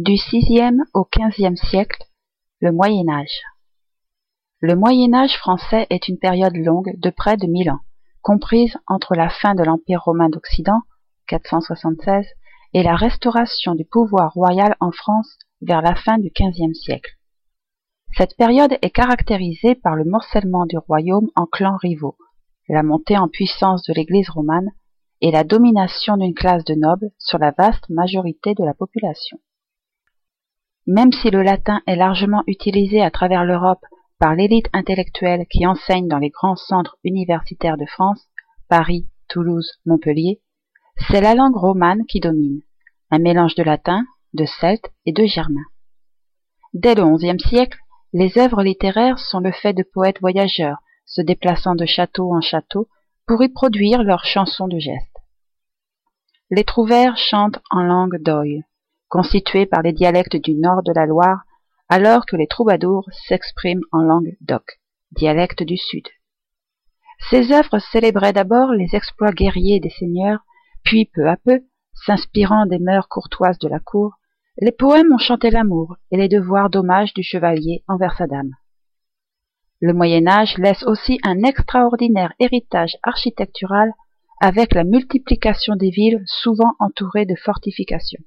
Du sixième au quinzième siècle, le Moyen Âge. Le Moyen Âge français est une période longue de près de mille ans, comprise entre la fin de l'Empire romain d'Occident, 476, et la restauration du pouvoir royal en France vers la fin du quinzième siècle. Cette période est caractérisée par le morcellement du royaume en clans rivaux, la montée en puissance de l'Église romane et la domination d'une classe de nobles sur la vaste majorité de la population. Même si le latin est largement utilisé à travers l'Europe par l'élite intellectuelle qui enseigne dans les grands centres universitaires de France, Paris, Toulouse, Montpellier, c'est la langue romane qui domine, un mélange de latin, de celte et de germain. Dès le XIe siècle, les œuvres littéraires sont le fait de poètes voyageurs, se déplaçant de château en château pour y produire leurs chansons de gestes. Les trouvères chantent en langue d'oï, constituée par les dialectes du nord de la Loire, alors que les troubadours s'expriment en langue d'oc, dialecte du sud. Ces œuvres célébraient d'abord les exploits guerriers des seigneurs, puis peu à peu, s'inspirant des mœurs courtoises de la cour, les poèmes ont chanté l'amour et les devoirs d'hommage du chevalier envers sa dame. Le Moyen Âge laisse aussi un extraordinaire héritage architectural avec la multiplication des villes souvent entourées de fortifications,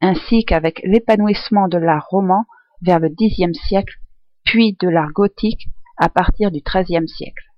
ainsi qu'avec l'épanouissement de l'art roman vers le Xe siècle, puis de l'art gothique à partir du XIIIe siècle.